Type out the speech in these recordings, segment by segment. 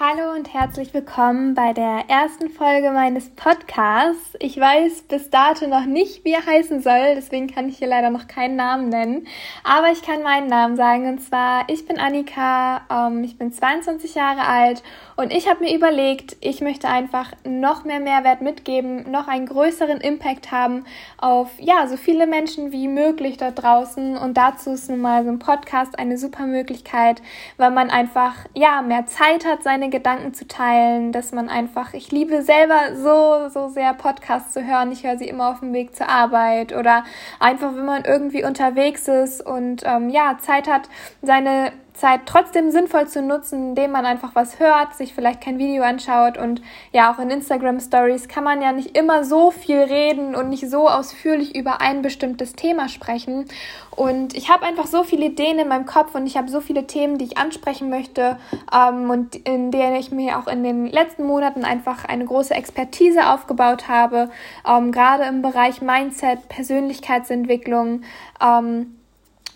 Hallo und herzlich willkommen bei der ersten Folge meines Podcasts. Ich weiß bis dato noch nicht, wie er heißen soll, deswegen kann ich hier leider noch keinen Namen nennen. Aber ich kann meinen Namen sagen und zwar, ich bin Annika, ähm, ich bin 22 Jahre alt und ich habe mir überlegt, ich möchte einfach noch mehr Mehrwert mitgeben, noch einen größeren Impact haben auf ja so viele Menschen wie möglich dort draußen. Und dazu ist nun mal so ein Podcast eine super Möglichkeit, weil man einfach ja mehr Zeit hat, seine Gedanken zu teilen, dass man einfach, ich liebe selber so so sehr Podcasts zu hören. Ich höre sie immer auf dem Weg zur Arbeit oder einfach, wenn man irgendwie unterwegs ist und ähm, ja Zeit hat, seine Zeit trotzdem sinnvoll zu nutzen, indem man einfach was hört, sich vielleicht kein Video anschaut und ja, auch in Instagram Stories kann man ja nicht immer so viel reden und nicht so ausführlich über ein bestimmtes Thema sprechen. Und ich habe einfach so viele Ideen in meinem Kopf und ich habe so viele Themen, die ich ansprechen möchte ähm, und in denen ich mir auch in den letzten Monaten einfach eine große Expertise aufgebaut habe, ähm, gerade im Bereich Mindset, Persönlichkeitsentwicklung. Ähm,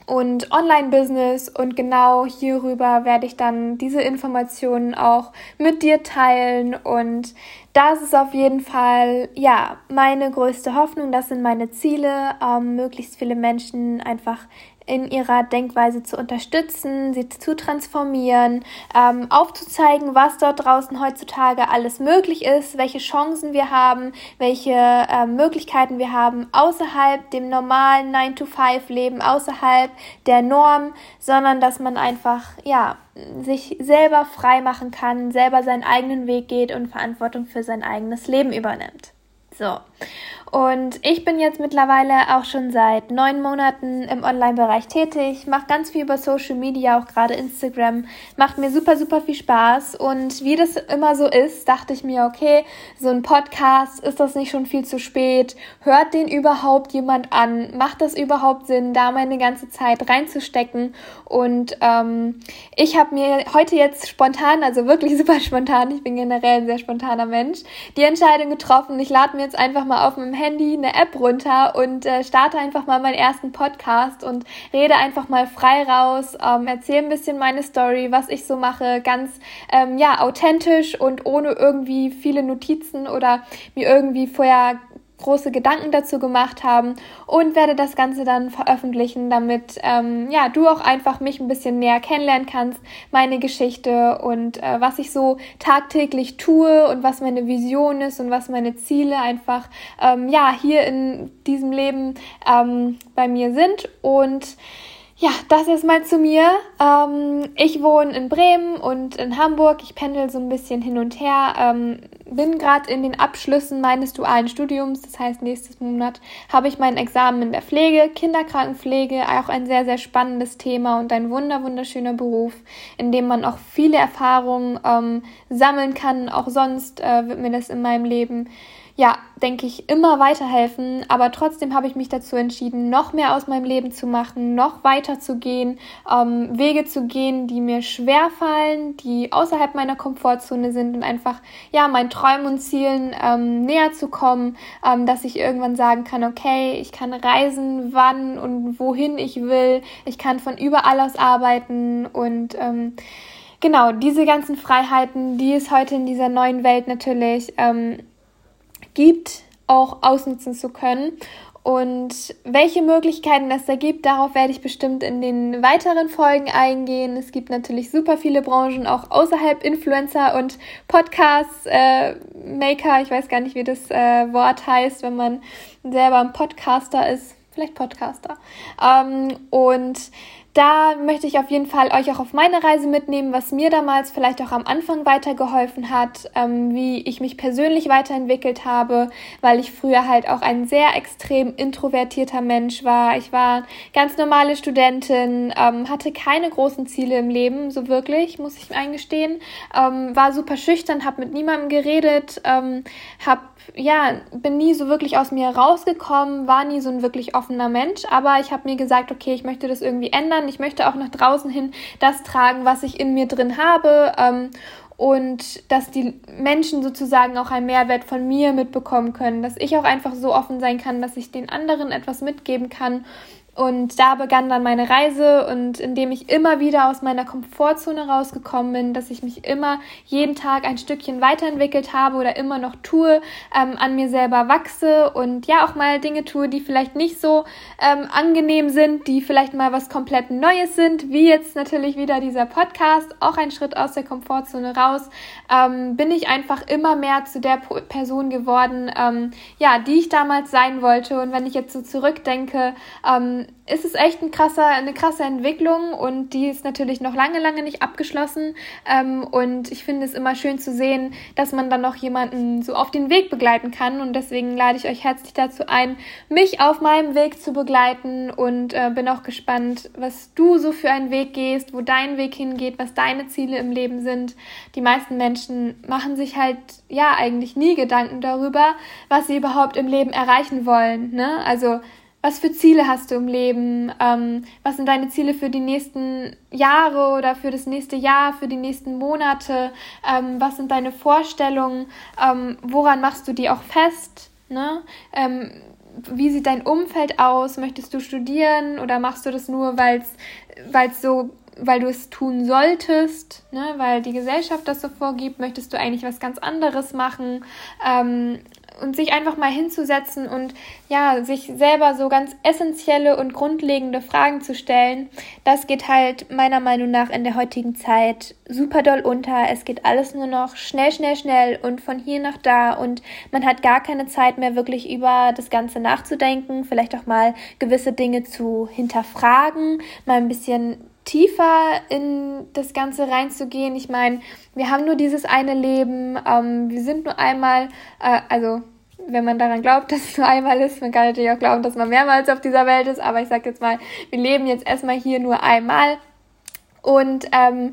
und Online-Business und genau hierüber werde ich dann diese Informationen auch mit dir teilen. Und das ist auf jeden Fall ja meine größte Hoffnung, das sind meine Ziele, ähm, möglichst viele Menschen einfach in ihrer Denkweise zu unterstützen, sie zu transformieren, ähm, aufzuzeigen, was dort draußen heutzutage alles möglich ist, welche Chancen wir haben, welche äh, Möglichkeiten wir haben außerhalb dem normalen 9-to-5-Leben, außerhalb der Norm, sondern dass man einfach, ja, sich selber frei machen kann, selber seinen eigenen Weg geht und Verantwortung für sein eigenes Leben übernimmt. So. Und ich bin jetzt mittlerweile auch schon seit neun Monaten im Online-Bereich tätig, mache ganz viel über Social Media, auch gerade Instagram, macht mir super, super viel Spaß. Und wie das immer so ist, dachte ich mir, okay, so ein Podcast, ist das nicht schon viel zu spät? Hört den überhaupt jemand an? Macht das überhaupt Sinn, da meine ganze Zeit reinzustecken? Und ähm, ich habe mir heute jetzt spontan, also wirklich super spontan, ich bin generell ein sehr spontaner Mensch, die Entscheidung getroffen, ich lade mir jetzt einfach mal auf meinem Handy eine App runter und äh, starte einfach mal meinen ersten Podcast und rede einfach mal frei raus, ähm, erzähle ein bisschen meine Story, was ich so mache, ganz ähm, ja authentisch und ohne irgendwie viele Notizen oder mir irgendwie vorher große Gedanken dazu gemacht haben und werde das Ganze dann veröffentlichen, damit ähm, ja du auch einfach mich ein bisschen näher kennenlernen kannst, meine Geschichte und äh, was ich so tagtäglich tue und was meine Vision ist und was meine Ziele einfach ähm, ja hier in diesem Leben ähm, bei mir sind. Und ja, das ist mal zu mir. Ähm, ich wohne in Bremen und in Hamburg. Ich pendel so ein bisschen hin und her. Ähm, bin gerade in den Abschlüssen meines dualen Studiums. Das heißt, nächstes Monat habe ich mein Examen in der Pflege, Kinderkrankenpflege. Auch ein sehr, sehr spannendes Thema und ein wunder, wunderschöner Beruf, in dem man auch viele Erfahrungen ähm, sammeln kann. Auch sonst äh, wird mir das in meinem Leben ja, denke ich, immer weiterhelfen. Aber trotzdem habe ich mich dazu entschieden, noch mehr aus meinem Leben zu machen, noch weiter zu gehen, ähm, Wege zu gehen, die mir schwer fallen, die außerhalb meiner Komfortzone sind und einfach, ja, meinen Träumen und Zielen ähm, näher zu kommen, ähm, dass ich irgendwann sagen kann, okay, ich kann reisen, wann und wohin ich will. Ich kann von überall aus arbeiten und, ähm, Genau, diese ganzen Freiheiten, die es heute in dieser neuen Welt natürlich ähm, gibt, auch ausnutzen zu können. Und welche Möglichkeiten es da gibt, darauf werde ich bestimmt in den weiteren Folgen eingehen. Es gibt natürlich super viele Branchen, auch außerhalb Influencer und Podcast-Maker. Äh, ich weiß gar nicht, wie das äh, Wort heißt, wenn man selber ein Podcaster ist. Vielleicht Podcaster. Ähm, und da möchte ich auf jeden Fall euch auch auf meine Reise mitnehmen, was mir damals vielleicht auch am Anfang weitergeholfen hat, ähm, wie ich mich persönlich weiterentwickelt habe, weil ich früher halt auch ein sehr extrem introvertierter Mensch war. Ich war ganz normale Studentin, ähm, hatte keine großen Ziele im Leben, so wirklich, muss ich eingestehen, ähm, war super schüchtern, habe mit niemandem geredet, ähm, habe ja, bin nie so wirklich aus mir rausgekommen, war nie so ein wirklich offener Mensch, aber ich habe mir gesagt, okay, ich möchte das irgendwie ändern. Ich möchte auch nach draußen hin das tragen, was ich in mir drin habe. Ähm, und dass die Menschen sozusagen auch einen Mehrwert von mir mitbekommen können, dass ich auch einfach so offen sein kann, dass ich den anderen etwas mitgeben kann und da begann dann meine Reise und indem ich immer wieder aus meiner Komfortzone rausgekommen bin, dass ich mich immer jeden Tag ein Stückchen weiterentwickelt habe oder immer noch tue, ähm, an mir selber wachse und ja auch mal Dinge tue, die vielleicht nicht so ähm, angenehm sind, die vielleicht mal was komplett Neues sind, wie jetzt natürlich wieder dieser Podcast, auch ein Schritt aus der Komfortzone raus, ähm, bin ich einfach immer mehr zu der Person geworden, ähm, ja, die ich damals sein wollte. Und wenn ich jetzt so zurückdenke, ähm, ist es echt ein krasser, eine krasse Entwicklung und die ist natürlich noch lange, lange nicht abgeschlossen. Ähm, und ich finde es immer schön zu sehen, dass man dann noch jemanden so auf den Weg begleiten kann. Und deswegen lade ich euch herzlich dazu ein, mich auf meinem Weg zu begleiten und äh, bin auch gespannt, was du so für einen Weg gehst, wo dein Weg hingeht, was deine Ziele im Leben sind. Die meisten Menschen machen sich halt ja eigentlich nie Gedanken darüber, was sie überhaupt im Leben erreichen wollen. Ne? Also was für Ziele hast du im Leben? Ähm, was sind deine Ziele für die nächsten Jahre oder für das nächste Jahr, für die nächsten Monate? Ähm, was sind deine Vorstellungen? Ähm, woran machst du die auch fest? Ne? Ähm, wie sieht dein Umfeld aus? Möchtest du studieren oder machst du das nur, weil es so weil du es tun solltest, ne, weil die Gesellschaft das so vorgibt, möchtest du eigentlich was ganz anderes machen. Ähm, und sich einfach mal hinzusetzen und ja, sich selber so ganz essentielle und grundlegende Fragen zu stellen, das geht halt meiner Meinung nach in der heutigen Zeit super doll unter. Es geht alles nur noch schnell, schnell, schnell und von hier nach da und man hat gar keine Zeit mehr wirklich über das Ganze nachzudenken, vielleicht auch mal gewisse Dinge zu hinterfragen, mal ein bisschen tiefer in das Ganze reinzugehen. Ich meine, wir haben nur dieses eine Leben, ähm, wir sind nur einmal, äh, also wenn man daran glaubt, dass es nur einmal ist, man kann natürlich auch glauben, dass man mehrmals auf dieser Welt ist, aber ich sage jetzt mal, wir leben jetzt erstmal hier nur einmal. Und ähm,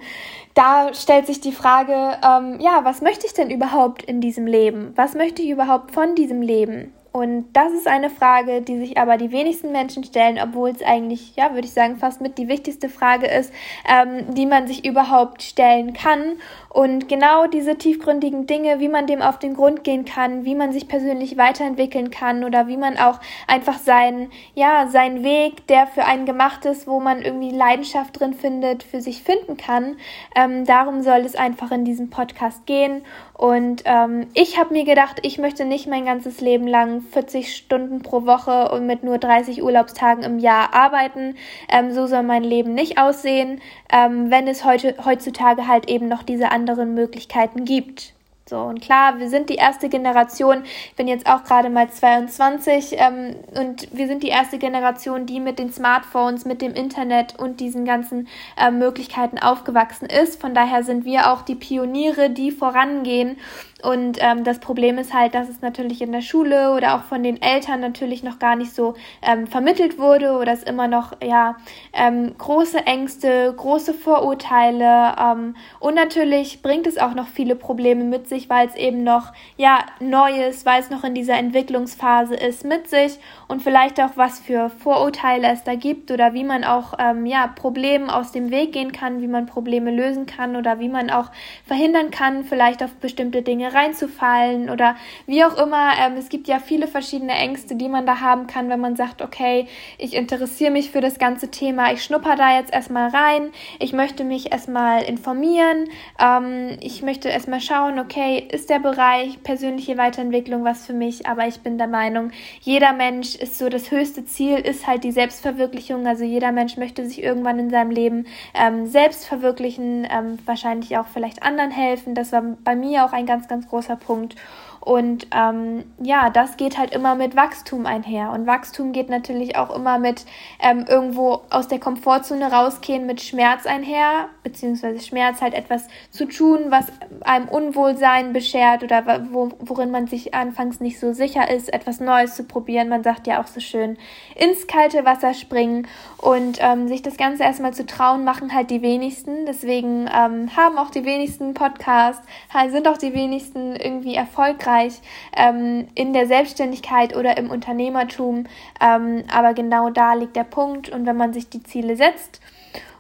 da stellt sich die Frage, ähm, ja, was möchte ich denn überhaupt in diesem Leben? Was möchte ich überhaupt von diesem Leben? Und das ist eine Frage, die sich aber die wenigsten Menschen stellen, obwohl es eigentlich, ja, würde ich sagen, fast mit die wichtigste Frage ist, ähm, die man sich überhaupt stellen kann. Und genau diese tiefgründigen Dinge, wie man dem auf den Grund gehen kann, wie man sich persönlich weiterentwickeln kann oder wie man auch einfach seinen, ja, seinen Weg, der für einen gemacht ist, wo man irgendwie Leidenschaft drin findet, für sich finden kann. Ähm, darum soll es einfach in diesem Podcast gehen. Und ähm, ich habe mir gedacht, ich möchte nicht mein ganzes Leben lang 40 Stunden pro Woche und mit nur 30 Urlaubstagen im Jahr arbeiten. Ähm, so soll mein Leben nicht aussehen, ähm, wenn es heute, heutzutage halt eben noch diese anderen Möglichkeiten gibt. So, und klar, wir sind die erste Generation, ich bin jetzt auch gerade mal 22 ähm, und wir sind die erste Generation, die mit den Smartphones, mit dem Internet und diesen ganzen äh, Möglichkeiten aufgewachsen ist. Von daher sind wir auch die Pioniere, die vorangehen und ähm, das Problem ist halt, dass es natürlich in der Schule oder auch von den Eltern natürlich noch gar nicht so ähm, vermittelt wurde oder es immer noch ja ähm, große Ängste, große Vorurteile ähm, und natürlich bringt es auch noch viele Probleme mit sich, weil es eben noch ja neu ist, weil es noch in dieser Entwicklungsphase ist mit sich und vielleicht auch was für Vorurteile es da gibt oder wie man auch ähm, ja Problemen aus dem Weg gehen kann, wie man Probleme lösen kann oder wie man auch verhindern kann, vielleicht auf bestimmte Dinge reinzufallen oder wie auch immer. Ähm, es gibt ja viele verschiedene Ängste, die man da haben kann, wenn man sagt, okay, ich interessiere mich für das ganze Thema, ich schnupper da jetzt erstmal rein, ich möchte mich erstmal informieren, ähm, ich möchte erstmal schauen, okay, ist der Bereich persönliche Weiterentwicklung was für mich, aber ich bin der Meinung, jeder Mensch ist so das höchste Ziel, ist halt die Selbstverwirklichung, also jeder Mensch möchte sich irgendwann in seinem Leben ähm, selbst verwirklichen, ähm, wahrscheinlich auch vielleicht anderen helfen. Das war bei mir auch ein ganz, ganz ganz großer Punkt. Und ähm, ja, das geht halt immer mit Wachstum einher. Und Wachstum geht natürlich auch immer mit ähm, irgendwo aus der Komfortzone rausgehen, mit Schmerz einher, beziehungsweise Schmerz halt etwas zu tun, was einem Unwohlsein beschert oder wo, worin man sich anfangs nicht so sicher ist, etwas Neues zu probieren. Man sagt ja auch so schön, ins kalte Wasser springen und ähm, sich das Ganze erstmal zu trauen, machen halt die wenigsten. Deswegen ähm, haben auch die wenigsten Podcasts, sind auch die wenigsten irgendwie erfolgreich erfolgreich ähm, in der Selbstständigkeit oder im Unternehmertum. Ähm, aber genau da liegt der Punkt. Und wenn man sich die Ziele setzt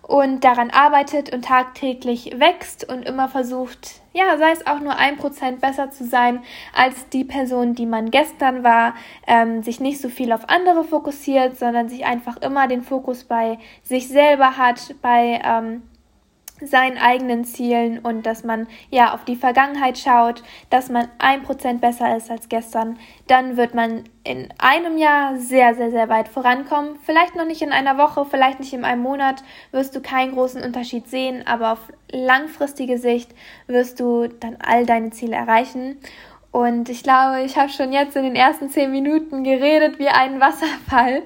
und daran arbeitet und tagtäglich wächst und immer versucht, ja, sei es auch nur ein Prozent besser zu sein als die Person, die man gestern war, ähm, sich nicht so viel auf andere fokussiert, sondern sich einfach immer den Fokus bei sich selber hat, bei ähm, seinen eigenen Zielen und dass man ja auf die Vergangenheit schaut, dass man ein Prozent besser ist als gestern, dann wird man in einem Jahr sehr, sehr, sehr weit vorankommen. Vielleicht noch nicht in einer Woche, vielleicht nicht in einem Monat wirst du keinen großen Unterschied sehen, aber auf langfristige Sicht wirst du dann all deine Ziele erreichen. Und ich glaube, ich habe schon jetzt in den ersten zehn Minuten geredet wie ein Wasserfall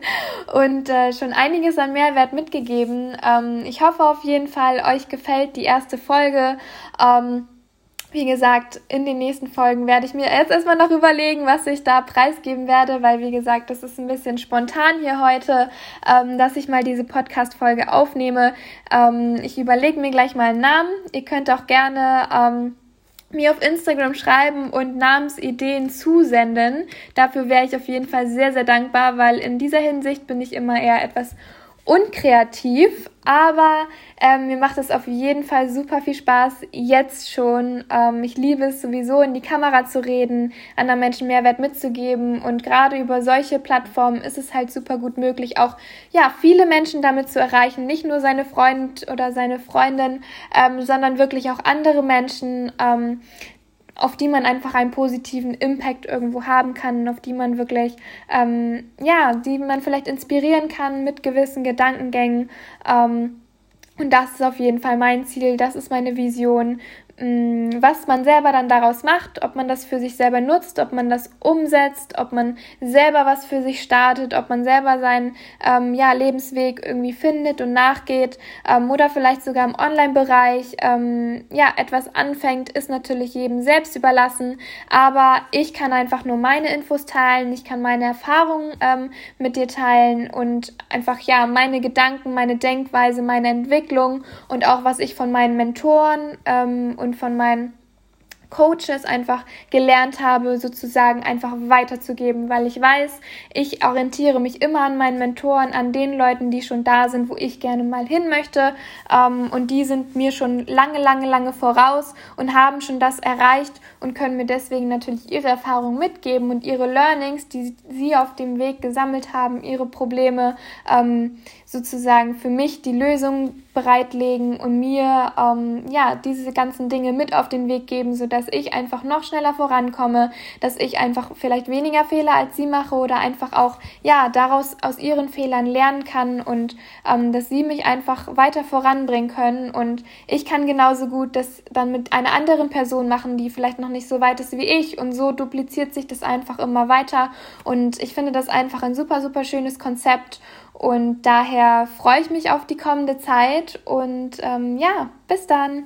und äh, schon einiges an Mehrwert mitgegeben. Ähm, ich hoffe auf jeden Fall, euch gefällt die erste Folge. Ähm, wie gesagt, in den nächsten Folgen werde ich mir jetzt erstmal noch überlegen, was ich da preisgeben werde, weil wie gesagt, das ist ein bisschen spontan hier heute, ähm, dass ich mal diese Podcast-Folge aufnehme. Ähm, ich überlege mir gleich mal einen Namen. Ihr könnt auch gerne ähm, mir auf Instagram schreiben und Namensideen zusenden. Dafür wäre ich auf jeden Fall sehr, sehr dankbar, weil in dieser Hinsicht bin ich immer eher etwas unkreativ, aber ähm, mir macht es auf jeden Fall super viel Spaß, jetzt schon. Ähm, ich liebe es sowieso, in die Kamera zu reden, anderen Menschen Mehrwert mitzugeben und gerade über solche Plattformen ist es halt super gut möglich, auch ja, viele Menschen damit zu erreichen, nicht nur seine Freund oder seine Freundin, ähm, sondern wirklich auch andere Menschen, ähm, auf die man einfach einen positiven Impact irgendwo haben kann, auf die man wirklich, ähm, ja, die man vielleicht inspirieren kann mit gewissen Gedankengängen. Ähm, und das ist auf jeden Fall mein Ziel, das ist meine Vision, was man selber dann daraus macht, ob man das für sich selber nutzt, ob man das umsetzt, ob man selber was für sich startet, ob man selber seinen ähm, ja, Lebensweg irgendwie findet und nachgeht ähm, oder vielleicht sogar im Online-Bereich ähm, ja, etwas anfängt, ist natürlich jedem selbst überlassen. Aber ich kann einfach nur meine Infos teilen, ich kann meine Erfahrungen ähm, mit dir teilen und einfach ja meine Gedanken, meine Denkweise, meine Entwicklung und auch was ich von meinen Mentoren ähm, und von meinen Coaches einfach gelernt habe, sozusagen einfach weiterzugeben, weil ich weiß, ich orientiere mich immer an meinen Mentoren, an den Leuten, die schon da sind, wo ich gerne mal hin möchte. Ähm, und die sind mir schon lange, lange, lange voraus und haben schon das erreicht und können mir deswegen natürlich ihre Erfahrungen mitgeben und ihre Learnings, die sie auf dem Weg gesammelt haben, ihre Probleme ähm, sozusagen für mich die Lösung bereitlegen und mir ähm, ja diese ganzen Dinge mit auf den Weg geben, so dass ich einfach noch schneller vorankomme, dass ich einfach vielleicht weniger Fehler als sie mache oder einfach auch ja daraus aus ihren Fehlern lernen kann und ähm, dass sie mich einfach weiter voranbringen können. Und ich kann genauso gut das dann mit einer anderen Person machen, die vielleicht noch nicht so weit ist wie ich. Und so dupliziert sich das einfach immer weiter. Und ich finde das einfach ein super super schönes Konzept und daher freue ich mich auf die kommende Zeit und ähm, ja, bis dann.